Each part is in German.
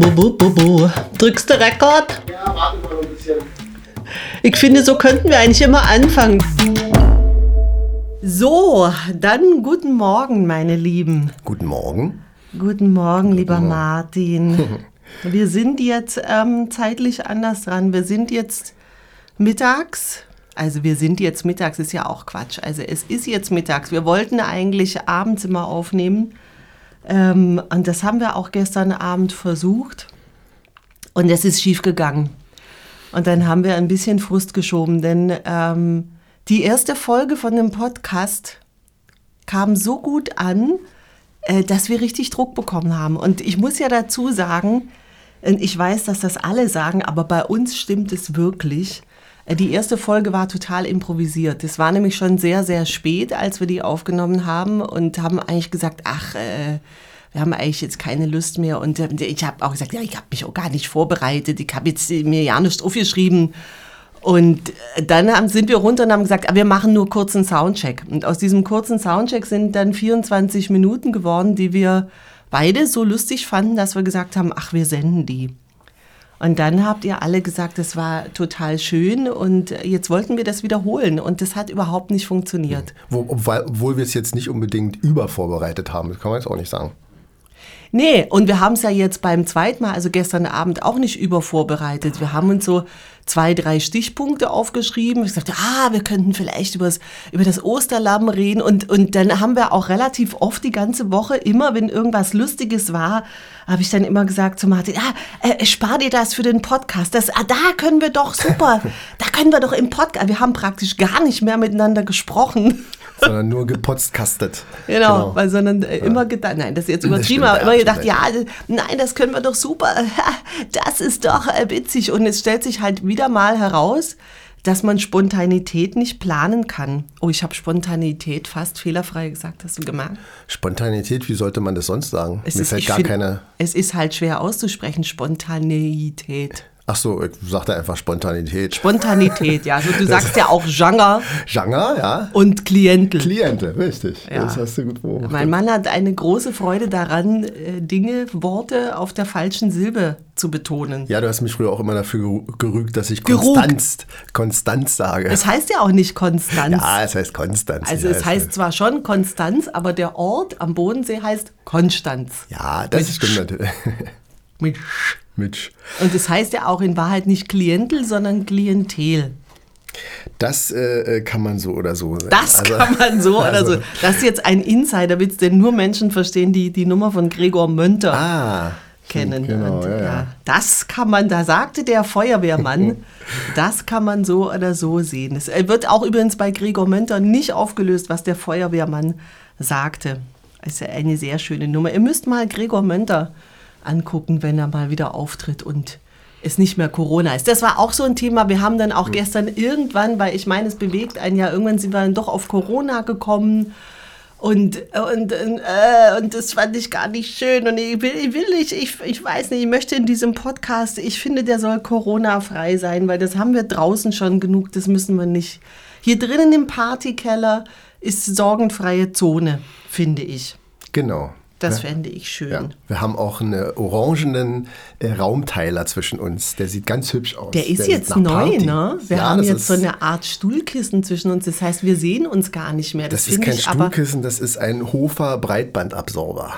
Bu, bu, bu, bu. Drückst du Rekord? Ja, warte mal ein bisschen. Ich finde, so könnten wir eigentlich immer anfangen. So, dann guten Morgen, meine Lieben. Guten Morgen. Guten Morgen, lieber Martin. Wir sind jetzt ähm, zeitlich anders dran. Wir sind jetzt mittags. Also wir sind jetzt mittags, ist ja auch Quatsch. Also es ist jetzt mittags. Wir wollten eigentlich abends immer aufnehmen. Ähm, und das haben wir auch gestern Abend versucht. Und es ist schief gegangen. Und dann haben wir ein bisschen Frust geschoben, denn ähm, die erste Folge von dem Podcast kam so gut an, äh, dass wir richtig Druck bekommen haben. Und ich muss ja dazu sagen, ich weiß, dass das alle sagen, aber bei uns stimmt es wirklich. Äh, Die erste Folge war total improvisiert. Es war nämlich schon sehr, sehr spät, als wir die aufgenommen haben und haben eigentlich gesagt, ach, äh, wir haben eigentlich jetzt keine Lust mehr. Und äh, ich habe auch gesagt, ja, ich habe mich auch gar nicht vorbereitet. Ich habe jetzt äh, mir ja nichts aufgeschrieben. Und äh, dann haben, sind wir runter und haben gesagt, ah, wir machen nur kurzen Soundcheck. Und aus diesem kurzen Soundcheck sind dann 24 Minuten geworden, die wir beide so lustig fanden, dass wir gesagt haben, ach, wir senden die. Und dann habt ihr alle gesagt, das war total schön und jetzt wollten wir das wiederholen und das hat überhaupt nicht funktioniert. Wo, obwohl, obwohl wir es jetzt nicht unbedingt übervorbereitet haben, das kann man jetzt auch nicht sagen. Nee, und wir haben es ja jetzt beim zweiten Mal, also gestern Abend, auch nicht übervorbereitet. Wir haben uns so zwei, drei Stichpunkte aufgeschrieben. Ich sagte, ah, wir könnten vielleicht übers, über das Osterlamm reden. Und, und dann haben wir auch relativ oft die ganze Woche, immer wenn irgendwas Lustiges war, habe ich dann immer gesagt zu Martin, ah, äh, spar dir das für den Podcast. Das, ah, da können wir doch super, da können wir doch im Podcast, wir haben praktisch gar nicht mehr miteinander gesprochen. Sondern nur gepodcastet. Genau, weil sondern äh, immer gedacht, nein, das ist jetzt übertrieben, aber ja, immer gedacht, ja, nein, das können wir doch super, das ist doch äh, witzig. Und es stellt sich halt wieder mal heraus, dass man Spontanität nicht planen kann. Oh, ich habe Spontanität fast fehlerfrei gesagt, hast du gemerkt? Spontanität, wie sollte man das sonst sagen? Mir fällt ich gar find, keine. Es ist halt schwer auszusprechen, Spontaneität. Ach so, ich sagte einfach Spontanität. Spontanität, ja. Also du sagst ja auch Genre Genre, ja. und Klientel. Kliente, richtig. Ja. Das hast du gut beobachtet. Mein Mann hat eine große Freude daran, äh, Dinge, Worte auf der falschen Silbe zu betonen. Ja, du hast mich früher auch immer dafür gerügt, dass ich. Konstanz, Konstanz sage. Es heißt ja auch nicht Konstanz. ja, es heißt Konstanz. also ja, es heißt zwar schon Konstanz, aber der Ort am Bodensee heißt Konstanz. Ja, das Mit stimmt natürlich. Mit Sch. Und es heißt ja auch in Wahrheit nicht Klientel, sondern Klientel. Das äh, kann man so oder so sagen. Das Also- kann man so oder also- so. Das ist jetzt ein Insiderwitz, den nur Menschen verstehen, die die Nummer von Gregor Mönter Ah, kennen. Genau, ja, ja. Das kann man, da sagte der Feuerwehrmann, das kann man so oder so sehen. Es äh, wird auch übrigens bei Gregor Mönter nicht aufgelöst, was der Feuerwehrmann sagte. Das ist ja eine sehr schöne Nummer. Ihr müsst mal Gregor Mönter angucken, wenn er mal wieder auftritt und es nicht mehr Corona ist. Das war auch so ein Thema. Wir haben dann auch gestern irgendwann, weil ich meine, es bewegt einen ja, irgendwann sind wir dann doch auf Corona gekommen. Und, und, äh, und das fand ich gar nicht schön. Und ich will, ich will nicht, ich, ich weiß nicht, ich möchte in diesem Podcast, ich finde, der soll Corona-frei sein, weil das haben wir draußen schon genug, das müssen wir nicht. Hier drinnen im Partykeller ist sorgenfreie Zone, finde ich. Genau. Das ja. fände ich schön. Ja. Wir haben auch einen orangenen äh, Raumteiler zwischen uns. Der sieht ganz hübsch aus. Der ist sieht jetzt neu, Party. ne? Wir ja, haben jetzt so eine Art Stuhlkissen zwischen uns. Das heißt, wir sehen uns gar nicht mehr. Das, Das ist kein ich. Stuhlkissen, das ist ein Hofer Breitbandabsorber.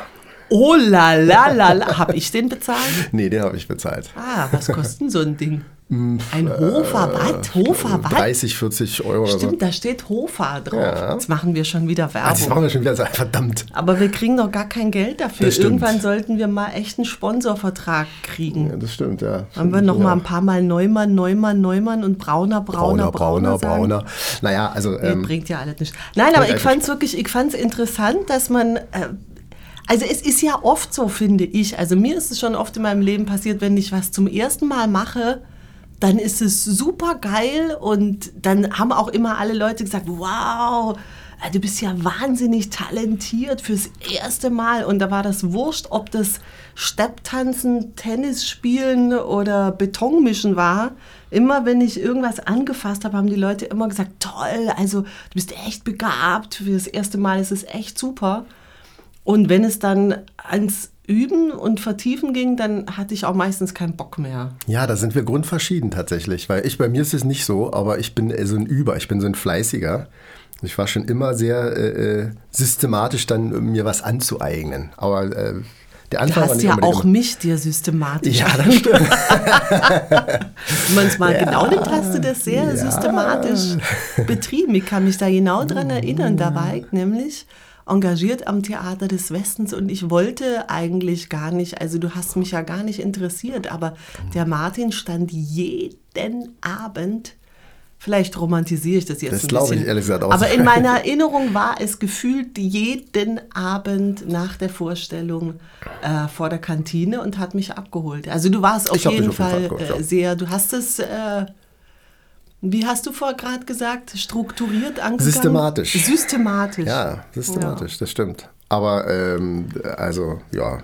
Oh la la la la. Hab ich den bezahlt? Nee, den habe ich bezahlt. Ah, was kostet so ein Ding? Ein Hofer, was? Hofer, was? 30, 40 Euro oder so. Stimmt, da steht Hofer drauf. Ja. Jetzt machen wir schon wieder das Werbung. machen wir schon wieder. Verdammt. Aber wir kriegen doch gar kein Geld dafür. Stimmt. Irgendwann sollten wir mal echt einen Sponsorvertrag kriegen. Ja, das stimmt, ja. Haben wir noch mal ein paar Mal Neumann, Neumann, Neumann und Brauner, Brauner, Brauner, Brauner, sagen? Brauner. Naja, also. Nee, Ähm, bringt ja alles nicht. Nein, aber ich fand es wirklich, ich fand es interessant, dass man, äh, also es ist ja oft so, finde ich, also mir ist es schon oft in meinem Leben passiert, wenn ich was zum ersten Mal mache, dann ist es super geil und dann haben auch immer alle Leute gesagt, wow, äh, du bist ja wahnsinnig talentiert fürs erste Mal. Und da war das wurscht, ob das Stepptanzen, Tennis spielen oder Betonmischen war. Immer wenn ich irgendwas angefasst habe, haben die Leute immer gesagt, toll, also du bist echt begabt. Für das erste Mal ist es echt super. Und wenn es dann ans Üben und Vertiefen ging, dann hatte ich auch meistens keinen Bock mehr. Ja, da sind wir grundverschieden tatsächlich, weil ich bei mir ist es nicht so, aber ich bin so ein Über, ich bin so ein Fleißiger. Ich war schon immer sehr äh, äh systematisch dann mir was anzueignen. Aber äh, der Anfang du hast ja auch immer. mich dir systematisch. Ja, das stimmt. Wenn man es mal ja. genau nimmt, hast du das sehr ja. systematisch betrieben. Ich kann mich da genau dran erinnern. Da war ich nämlich engagiert am Theater des Westens und ich wollte eigentlich gar nicht, also du hast mich ja gar nicht interessiert, aber der Martin stand jeden Abend Vielleicht romantisiere ich das jetzt das ein glaube ich ehrlich gesagt auch. Aber in meiner Erinnerung war es gefühlt jeden Abend nach der Vorstellung äh, vor der Kantine und hat mich abgeholt. Also du warst auf jeden auf Fall, Fall äh, sehr, du hast es äh, wie hast du vor gerade gesagt, strukturiert angegangen? Systematisch. Systematisch. Ja, systematisch, ja. das stimmt. Aber ähm, also ja,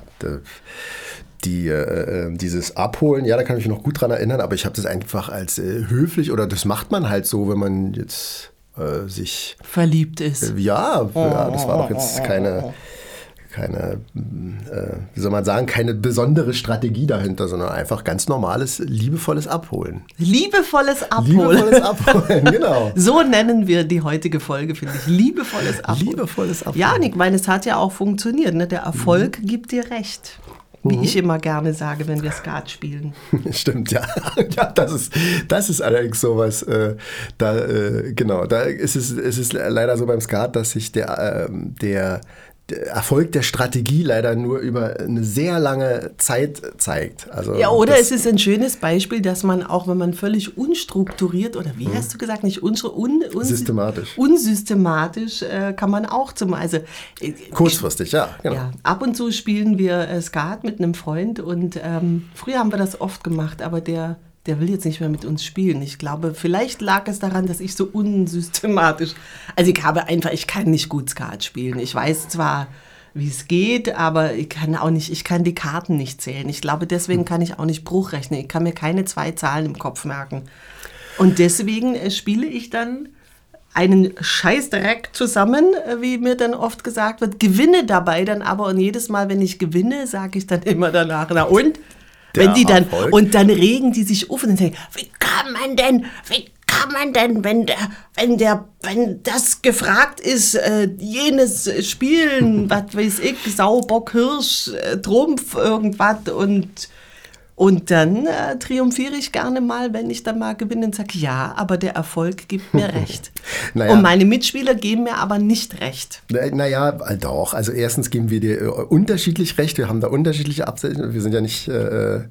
die, äh, äh, dieses Abholen, ja, da kann ich mich noch gut dran erinnern, aber ich habe das einfach als äh, höflich oder das macht man halt so, wenn man jetzt äh, sich verliebt ist. ja, ja, das war doch jetzt keine keine, äh, wie soll man sagen, keine besondere Strategie dahinter, sondern einfach ganz normales, liebevolles Abholen. Liebevolles Abholen. Liebevolles Abholen, genau. so nennen wir die heutige Folge, finde ich. Liebevolles Abholen. Liebevolles Abholen. Ja, Nick, meine, es hat ja auch funktioniert. Ne? Der Erfolg mhm. gibt dir recht. Wie mhm. ich immer gerne sage, wenn wir Skat spielen. Stimmt, ja. ja, das ist, das ist allerdings sowas. Äh, da, äh, genau, da ist es, ist es leider so beim Skat, dass sich der, äh, der Erfolg der Strategie leider nur über eine sehr lange Zeit zeigt. Also ja, oder es ist ein schönes Beispiel, dass man auch, wenn man völlig unstrukturiert oder wie mhm. hast du gesagt, nicht un, un, un systematisch, unsystematisch äh, kann man auch zum also äh, kurzfristig, ja, genau. Ja, ab und zu spielen wir äh, Skat mit einem Freund und ähm, früher haben wir das oft gemacht, aber der der will jetzt nicht mehr mit uns spielen. Ich glaube, vielleicht lag es daran, dass ich so unsystematisch, also ich habe einfach, ich kann nicht gut Skat spielen. Ich weiß zwar, wie es geht, aber ich kann auch nicht, ich kann die Karten nicht zählen. Ich glaube, deswegen kann ich auch nicht Bruch rechnen. Ich kann mir keine zwei Zahlen im Kopf merken. Und deswegen äh, spiele ich dann einen Scheißdreck zusammen, äh, wie mir dann oft gesagt wird, gewinne dabei dann aber und jedes Mal, wenn ich gewinne, sage ich dann immer danach, na und? Wenn die dann Erfolg. und dann regen die sich auf und sagen, wie kann man denn, wie kann man denn, wenn der, wenn der, wenn das gefragt ist, äh, jenes Spielen, was weiß ich, Saubock, Hirsch, äh, Trumpf, irgendwas und und dann äh, triumphiere ich gerne mal, wenn ich dann mal gewinne und sage, ja, aber der Erfolg gibt mir recht. naja. Und meine Mitspieler geben mir aber nicht recht. Naja, doch. Also erstens geben wir dir äh, unterschiedlich recht. Wir haben da unterschiedliche Absichten. Wir sind ja nicht äh, äh,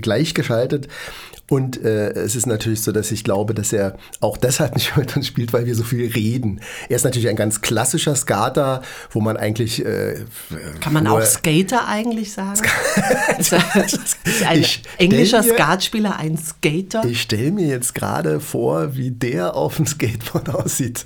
gleichgeschaltet. Und äh, es ist natürlich so, dass ich glaube, dass er auch deshalb nicht mit uns spielt, weil wir so viel reden. Er ist natürlich ein ganz klassischer Skater, wo man eigentlich. Äh, Kann man auch Skater eigentlich sagen? ist ein ich englischer mir, Skatspieler ein Skater? Ich stelle mir jetzt gerade vor, wie der auf dem Skateboard aussieht.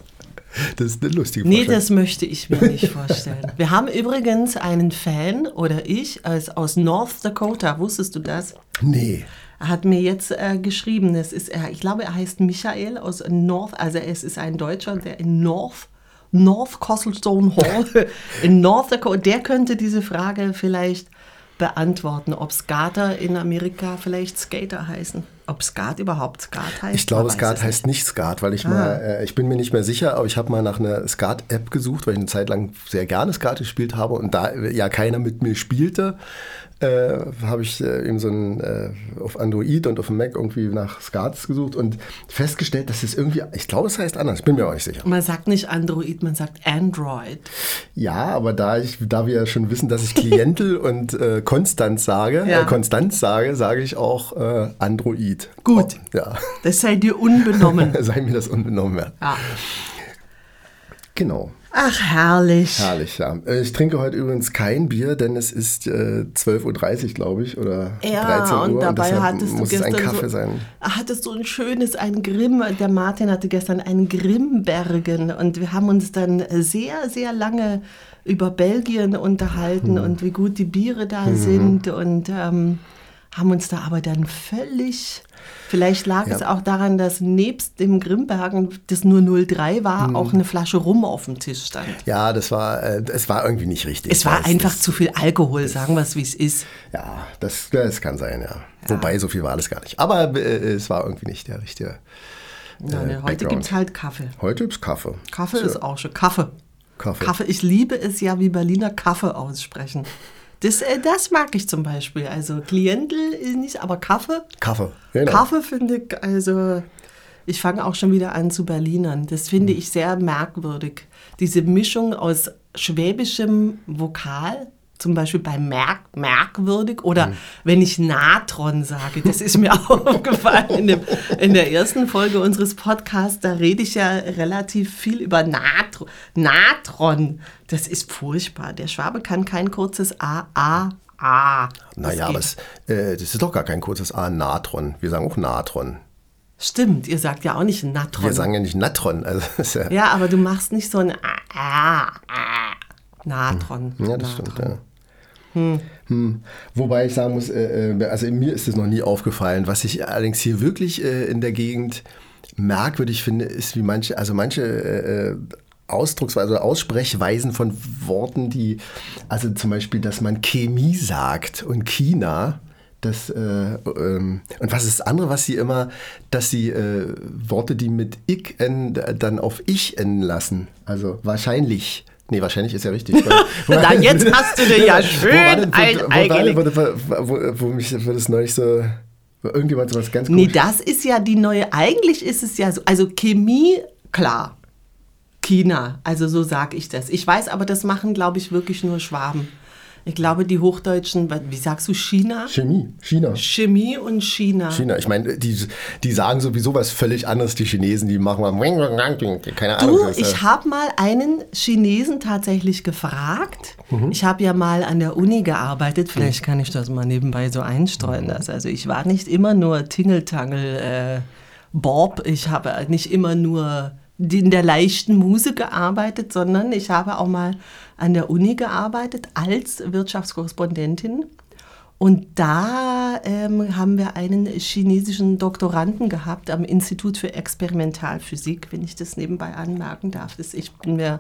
Das ist eine lustige Vorstellung. Nee, das möchte ich mir nicht vorstellen. Wir haben übrigens einen Fan, oder ich, aus North Dakota. Wusstest du das? Nee. Er hat mir jetzt äh, geschrieben, es ist, er, ich glaube, er heißt Michael aus North, also es ist ein Deutscher, der in North, North Costlestone Hall in North Dakota, der könnte diese Frage vielleicht beantworten, ob Skater in Amerika vielleicht Skater heißen. Ob Skat überhaupt Skat heißt? Ich glaube, Skat heißt nicht Skat, weil ich ah. mal, äh, ich bin mir nicht mehr sicher, aber ich habe mal nach einer Skat-App gesucht, weil ich eine Zeit lang sehr gerne Skat gespielt habe und da ja keiner mit mir spielte, äh, habe ich äh, eben so ein, äh, auf Android und auf dem Mac irgendwie nach Skats gesucht und festgestellt, dass es irgendwie, ich glaube, es heißt anders, ich bin mir auch nicht sicher. Man sagt nicht Android, man sagt Android. Ja, aber da, ich, da wir ja schon wissen, dass ich Klientel und äh, Konstanz sage, ja. Äh, Konstanz sage, sage ich auch äh, Android. Gut, oh, ja. das sei dir unbenommen. sei mir das unbenommen, ja. ja. Genau. Ach, herrlich. Herrlich, ja. Äh, ich trinke heute übrigens kein Bier, denn es ist äh, 12.30 Uhr, glaube ich, oder ja, 13 Uhr. und dabei und hattest muss du gestern ein Kaffee so, sein. hattest du ein schönes, ein Grimm, der Martin hatte gestern einen Grimmbergen und wir haben uns dann sehr, sehr lange über Belgien unterhalten hm. und wie gut die Biere da hm. sind und ähm, haben uns da aber dann völlig Vielleicht lag ja. es auch daran, dass nebst dem Grimbergen, das nur 03 war, mhm. auch eine Flasche Rum auf dem Tisch stand. Ja, das war, äh, es war irgendwie nicht richtig. Es war einfach zu viel Alkohol, sagen wir es, wie es ist. Ja, das, das kann sein, ja. ja. Wobei, so viel war alles gar nicht. Aber äh, es war irgendwie nicht der richtige. Äh, Nein, heute gibt es halt Kaffee. Heute gibt es Kaffee. Kaffee ist auch schon. Kaffee. Kaffee. Kaffee. Ich liebe es ja, wie Berliner Kaffee aussprechen. Das, äh, das mag ich zum Beispiel. Also Klientel ist nicht, aber Kaffee. Kaffee, genau. Kaffee finde ich, also ich fange auch schon wieder an zu Berlinern. Das finde ich sehr merkwürdig. Diese Mischung aus schwäbischem Vokal zum Beispiel bei merk merkwürdig oder mhm. wenn ich Natron sage, das ist mir auch aufgefallen in, dem, in, der ersten Folge unseres Podcasts, da rede ich ja relativ viel über Natro Natron. Das ist furchtbar. Der Schwabe kann kein kurzes A, A, A. Naja, aber es, äh, das ist doch gar kein kurzes A, Natron. Wir sagen auch Natron. Stimmt, ihr sagt ja auch nicht Natron. Wir sagen ja nicht Natron. Also, ja, ja, aber du machst nicht so ein A, A, A. Natron. Ja, das Natron. stimmt, ja. Hm. Hm. Wobei ich sagen muss, äh, äh, also mir ist es noch nie aufgefallen. Was ich allerdings hier wirklich äh, in der Gegend merkwürdig finde, ist, wie manche, also manche äh, Ausdrucksweise, also Aussprechweisen von Worten, die, also zum Beispiel, dass man Chemie sagt und China. Das, äh, ähm, und was ist das andere, was sie immer, dass sie äh, Worte, die mit ich enden, dann auf ich enden lassen. Also wahrscheinlich. Nee, wahrscheinlich ist ja richtig. Na, jetzt hast du dir ja schön ein. Wo, wo, wo, mich für das neulich so... Irgendjemand sowas ganz Nee, das ist ja die neue... Eigentlich ist es ja so... Also Chemie, klar. China, also so sage ich das. Ich weiß aber, das machen, glaube ich, wirklich nur Schwaben. Ich glaube, die Hochdeutschen, wie sagst du, China? Chemie, China. Chemie und China. China, ich meine, die, die sagen sowieso was völlig anderes, die Chinesen, die machen mal, keine Ahnung. Du, ich habe mal einen Chinesen tatsächlich gefragt. Mhm. Ich habe ja mal an der Uni gearbeitet, vielleicht kann ich das mal nebenbei so einstreuen. Das. Also ich war nicht immer nur Tingeltangel äh, Bob, ich habe nicht immer nur in der leichten Muse gearbeitet, sondern ich habe auch mal an der Uni gearbeitet als Wirtschaftskorrespondentin. Und da ähm, haben wir einen chinesischen Doktoranden gehabt am Institut für Experimentalphysik, wenn ich das nebenbei anmerken darf. Das, ich bin mir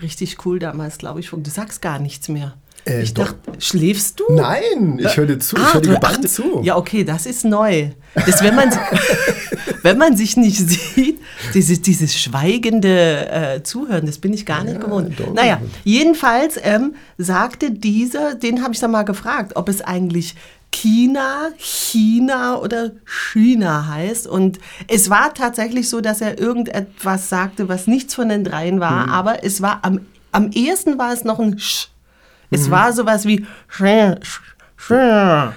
richtig cool damals, glaube ich. Du sagst gar nichts mehr. Äh, ich dachte, schläfst du? Nein, ich höre dir zu. Ah, ich höre dir gebannt zu. Ja, okay, das ist neu. Das, wenn, man, wenn man sich nicht sieht, dieses, dieses schweigende äh, Zuhören, das bin ich gar nicht ja, gewohnt. Doch. Naja, jedenfalls ähm, sagte dieser, den habe ich dann mal gefragt, ob es eigentlich China, China oder China heißt. Und es war tatsächlich so, dass er irgendetwas sagte, was nichts von den dreien war, mhm. aber es war am, am ehesten war es noch ein Sch. Es mhm. war sowas wie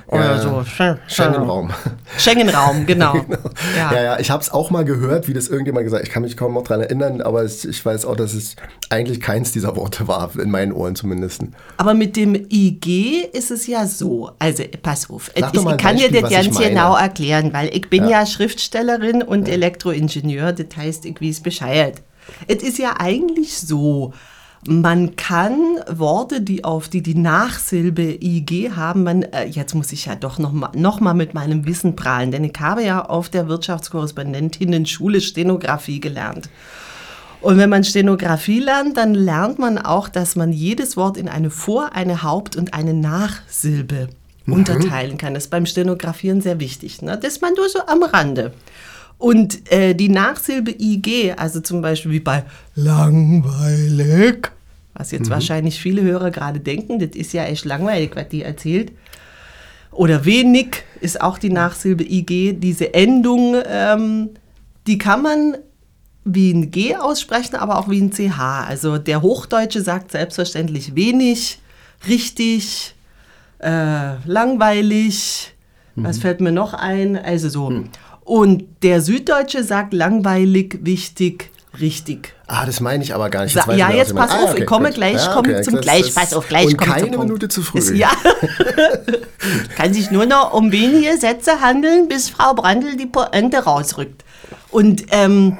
oder ja, so. Schengen-Raum. Schengen-Raum, genau. genau. Ja. ja, ja, ich habe es auch mal gehört, wie das irgendjemand gesagt hat. Ich kann mich kaum noch daran erinnern, aber ich weiß auch, dass es eigentlich keins dieser Worte war, in meinen Ohren zumindest. Aber mit dem IG ist es ja so. Also, pass auf. ich, ich kann dir das ganz genau erklären, weil ich bin ja, ja Schriftstellerin und Elektroingenieur. Das heißt, ich weiß Bescheid. Es ist ja eigentlich so, man kann Worte, die auf die die Nachsilbe IG haben, man, äh, jetzt muss ich ja doch noch mal, noch mal mit meinem Wissen prahlen, denn ich habe ja auf der Wirtschaftskorrespondentinnen-Schule Stenografie gelernt. Und wenn man Stenografie lernt, dann lernt man auch, dass man jedes Wort in eine Vor-, eine Haupt- und eine Nachsilbe mhm. unterteilen kann. Das ist beim Stenografieren sehr wichtig. Ne? Das ist man nur so am Rande. Und äh, die Nachsilbe IG, also zum Beispiel wie bei langweilig, was jetzt mhm. wahrscheinlich viele Hörer gerade denken, das ist ja echt langweilig, was die erzählt. Oder wenig ist auch die Nachsilbe IG. Diese Endung, ähm, die kann man wie ein G aussprechen, aber auch wie ein CH. Also der Hochdeutsche sagt selbstverständlich wenig, richtig, äh, langweilig. Mhm. Was fällt mir noch ein? Also so. Mhm. Und der Süddeutsche sagt langweilig, wichtig, richtig. Ah, das meine ich aber gar nicht. Jetzt ja, ja jetzt pass ah, auf, okay, ich komme gut. gleich, ja, komme zum Gleich, pass auf, gleich und keine Minute zu früh. Ist, ja, kann sich nur noch um wenige Sätze handeln, bis Frau Brandl die Pointe rausrückt. Und ähm,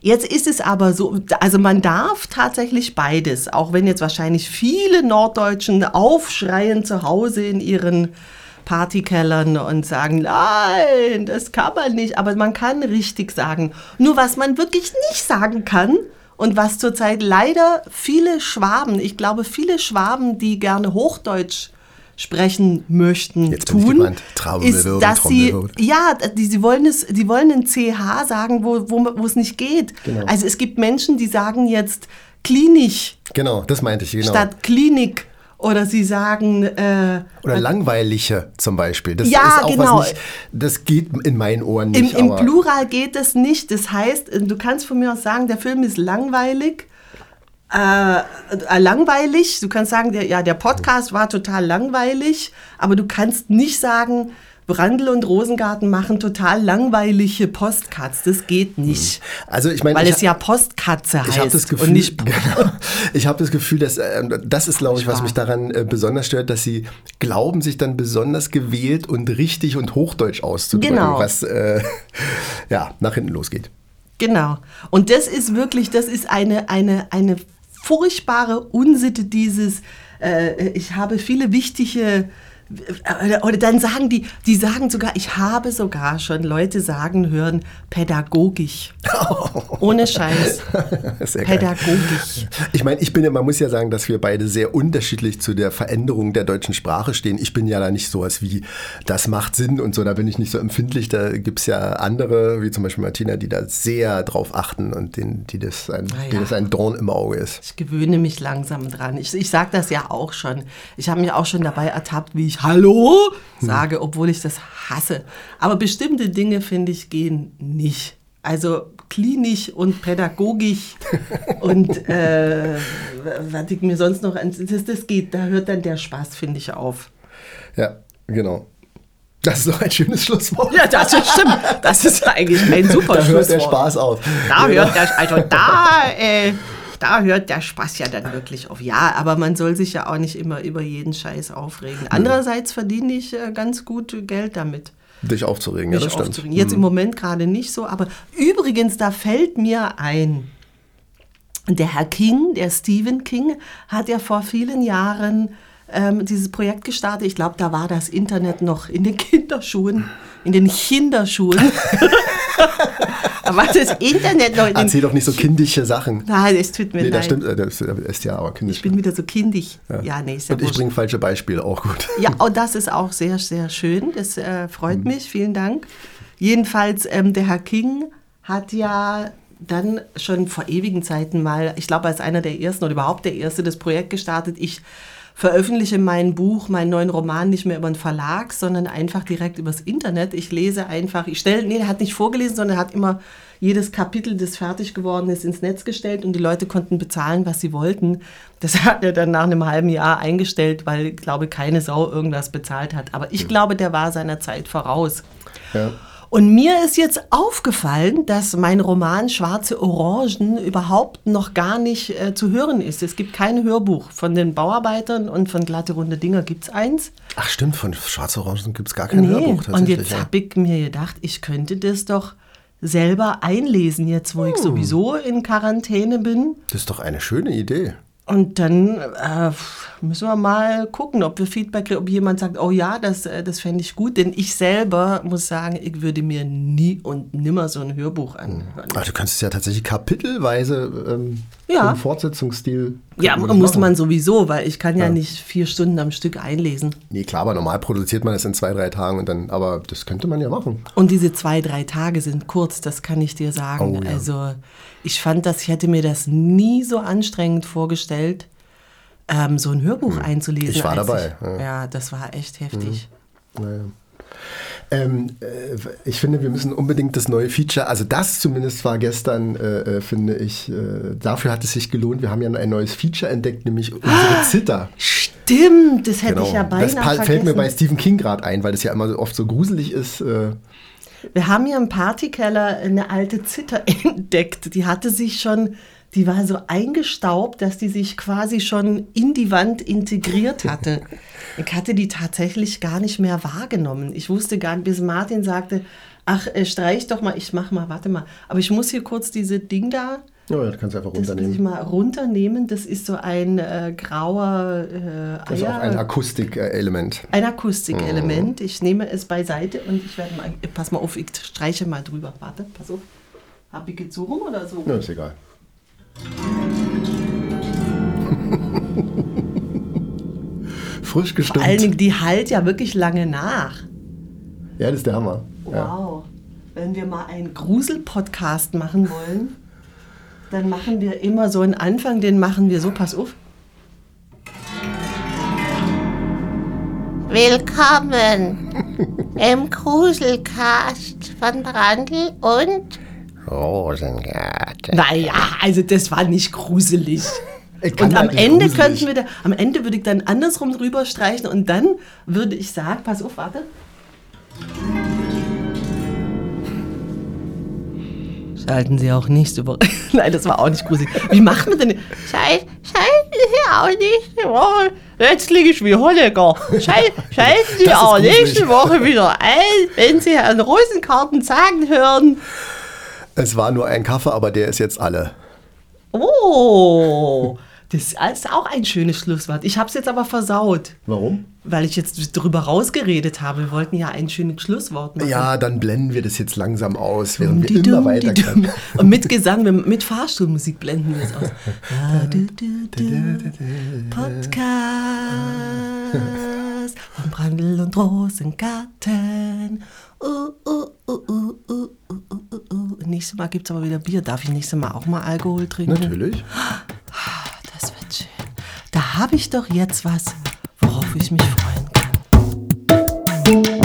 Jetzt ist es aber so, also man darf tatsächlich beides, auch wenn jetzt wahrscheinlich viele Norddeutschen aufschreien zu Hause in ihren Partykellern und sagen, nein, das kann man nicht. Aber man kann richtig sagen. Nur was man wirklich nicht sagen kann und was zurzeit leider viele Schwaben, ich glaube viele Schwaben, die gerne Hochdeutsch sprechen möchten, Jetzt tun. Trommelwirbel, ist, dass sie, ja, die, sie wollen es, die wollen ein CH sagen, wo, wo, es nicht geht. Genau. Also es gibt Menschen, die sagen jetzt klinisch Genau, das meinte ich, genau. statt Klinik oder sie sagen äh, Oder langweilige zum Beispiel. Das Ja, ist auch genau. was nicht, das geht in meinen Ohren im, nicht. im aber Plural geht es nicht. Das heißt, du kannst von mir aus sagen, der Film ist langweilig. Äh, äh, langweilig. Du kannst sagen, der, ja, der Podcast war total langweilig, aber du kannst nicht sagen, Brandl und Rosengarten machen total langweilige Postcards. Das geht nicht. Also ich meine, Weil ich, es ja Postkatze heißt ich habe das Gefühl, und nicht genau, ich habe das Gefühl, dass äh, das ist, glaube ich, was mich daran äh, besonders stört, dass sie glauben, sich dann besonders gewählt und richtig und hochdeutsch auszudrücken, Genau. was äh, ja nach hinten losgeht. Genau. Und das ist wirklich, das ist eine, eine, eine furchtbare Unsitte dieses, äh, ich habe viele wichtige, oder, dann sagen die, die sagen sogar, ich habe sogar schon Leute sagen hören, pädagogisch. Ohne Scheiß. Sehr geil. Pädagogisch. Ich meine, ich bin ja, man muss ja sagen, dass wir beide sehr unterschiedlich zu der Veränderung der deutschen Sprache stehen. Ich bin ja da nicht sowas wie, das macht Sinn und so, da bin ich nicht so empfindlich. Da gibt es ja andere, wie zum Beispiel Martina, die da sehr drauf achten und denen, die das ein, Na ja. das ein Dorn im Auge ist. Ich gewöhne mich langsam dran. Ich, ich sage das ja auch schon. Ich habe mich auch schon dabei ertappt, wie ich Hallo sage, obwohl ich das hasse. Aber bestimmte Dinge, finde ich, gehen nicht. Also klinisch und pädagogisch und äh, was ich mir sonst noch, an- das, das geht, da hört dann der Spaß, finde ich, auf. Ja, genau. Das ist doch ein schönes Schlusswort. Ja, das ist stimmt. Das ist eigentlich ein super da hört der Schlusswort. Spaß auf. Da Genau. hört der, also da, äh, da hört der Spaß ja dann wirklich auf. Ja, aber man soll sich ja auch nicht immer über jeden Scheiß aufregen. Andererseits verdiene ich äh, ganz gut Geld damit. Dich aufzuregen, ja, mich das stimmt. aufzuregen. Jetzt im Moment gerade nicht so, aber übrigens, da fällt mir ein, der Herr King, der Stephen King, hat ja vor vielen Jahren ähm, dieses Projekt gestartet. Ich glaube, da war das Internet noch in den Kinderschuhen, in den Kinderschuhen. da war das Internet noch in den Erzähl doch nicht so kindische Sachen. Nein, es tut mir Nee, leid. das stimmt, äh, das ist ja aber kindisch. Ich bin wieder so kindisch. Ja, nee, ist ja und ich bringe falsche Beispiele, auch gut. Ja, oh, das ist auch sehr, sehr schön. Das äh, freut Mhm. mich. Vielen Dank. Jedenfalls, ähm, der Herr King hat ja dann schon vor ewigen Zeiten mal, ich glaube, als einer der ersten oder überhaupt der erste, das Projekt gestartet. Ich veröffentliche mein Buch, meinen neuen Roman nicht mehr über einen Verlag, sondern einfach direkt übers Internet. Ich lese einfach, ich stelle, nee, er hat nicht vorgelesen, sondern er hat immer jedes Kapitel, das fertig geworden ist, ins Netz gestellt und die Leute konnten bezahlen, was sie wollten. Das hat er dann nach einem halben Jahr eingestellt, weil, ich glaube, keine Sau irgendwas bezahlt hat. Aber ich glaube, der war seiner Zeit voraus. Ja. Und mir ist jetzt aufgefallen, dass mein Roman Schwarze Orangen überhaupt noch gar nicht äh, zu hören ist. Es gibt kein Hörbuch. Von den Bauarbeitern und von Glatte Runde Dinger gibt es eins. Ach stimmt, von Schwarze Orangen gibt es gar kein Hörbuch und jetzt ja. habe ich mir gedacht, ich könnte das doch selber einlesen, jetzt wo ich Hm. sowieso in Quarantäne bin. Das ist doch eine schöne Idee. Und dann äh, müssen wir mal gucken, ob wir Feedback kriegen, ob jemand sagt, oh ja, das, äh, das fände ich gut. Denn ich selber muss sagen, ich würde mir nie und nimmer so ein Hörbuch anhören. Aber du könntest ja tatsächlich kapitelweise ähm, Ja. im Fortsetzungsstil. Ja, muss man sowieso, weil ich kann ja, nicht vier Stunden am Stück einlesen. Nee, klar, aber normal produziert man das in zwei, drei Tagen und dann, aber das könnte man ja machen. Und diese zwei, drei Tage sind kurz, das kann ich dir sagen. Oh, ja. Also ich fand das, ich hätte mir das nie so anstrengend vorgestellt, ähm, so ein Hörbuch einzulesen. Hm. Ich war dabei, Ich, ja. ja. das war echt heftig. Naja. Ähm, äh, ich finde, wir müssen unbedingt das neue Feature, also das zumindest war gestern, äh, äh, finde ich, äh, dafür hat es sich gelohnt. Wir haben ja ein neues Feature entdeckt, nämlich unsere Zither. Stimmt, das hätte ich ja beinahe Genau. das vergessen. fällt mir bei Stephen King gerade ein, weil das ja immer so oft so gruselig ist. Äh, Wir haben ja im Partykeller eine alte Zither entdeckt. Die hatte sich schon, die war so eingestaubt, dass die sich quasi schon in die Wand integriert hatte. Ich hatte die tatsächlich gar nicht mehr wahrgenommen. Ich wusste gar nicht, bis Martin sagte, ach, äh, streich doch mal, ich mach mal, warte mal. Aber ich muss hier kurz diese Ding da Ja, das kannst du einfach Das muss ich runternehmen. mal runternehmen. Das ist so ein äh, grauer äh, Das ist auch ein Akustikelement. ein Akustikelement. Ich nehme es beiseite und ich werde mal, pass mal auf, ich streiche mal drüber. Warte, pass auf. Hab ich jetzt so rum oder so? Ja, ist egal. Frisch Vor allen gestimmt. Dingen, die halt ja wirklich lange nach. Ja, das ist der Hammer. Ja. Wow. Wenn wir mal einen Grusel-Podcast machen wollen, dann machen wir immer so einen Anfang, den machen wir so, pass auf. Willkommen im Gruselcast von Brandl und Rosengarten. Naja, also das war nicht gruselig. Und am halt nicht Ende gruselig. könnten wir da, am Ende würde ich dann andersrum drüber streichen und dann würde ich sagen, pass auf, warte. Schalten Sie auch nächste Woche. Nein, das war auch nicht gruselig. Wie macht man denn? Schalt, schalten Sie auch nächste Woche. Jetzt liege ich wie Honecker. Schalt, schalten Sie auch gruselig. nächste Woche wieder ein, wenn Sie Herrn Rosenkarten sagen hören. Es war nur ein Kaffee, aber der ist jetzt alle. Oh, das ist auch ein schönes Schlusswort. Ich habe es jetzt aber versaut, Warum? weil ich jetzt drüber rausgeredet habe. Wir wollten ja ein schönes Schlusswort machen. Ja, dann blenden wir das jetzt langsam aus, während wir immer weiter dumm. Und mit Gesang, mit Fahrstuhlmusik blenden wir es aus. Podcast von Brandl und Rosengarten. Uh, uh, uh, uh, uh, Nächstes Mal gibt es aber wieder Bier. Darf ich nächstes Mal auch mal Alkohol trinken? Natürlich. Ah, das wird schön. Da habe ich doch jetzt was, worauf ich mich freuen kann. Musik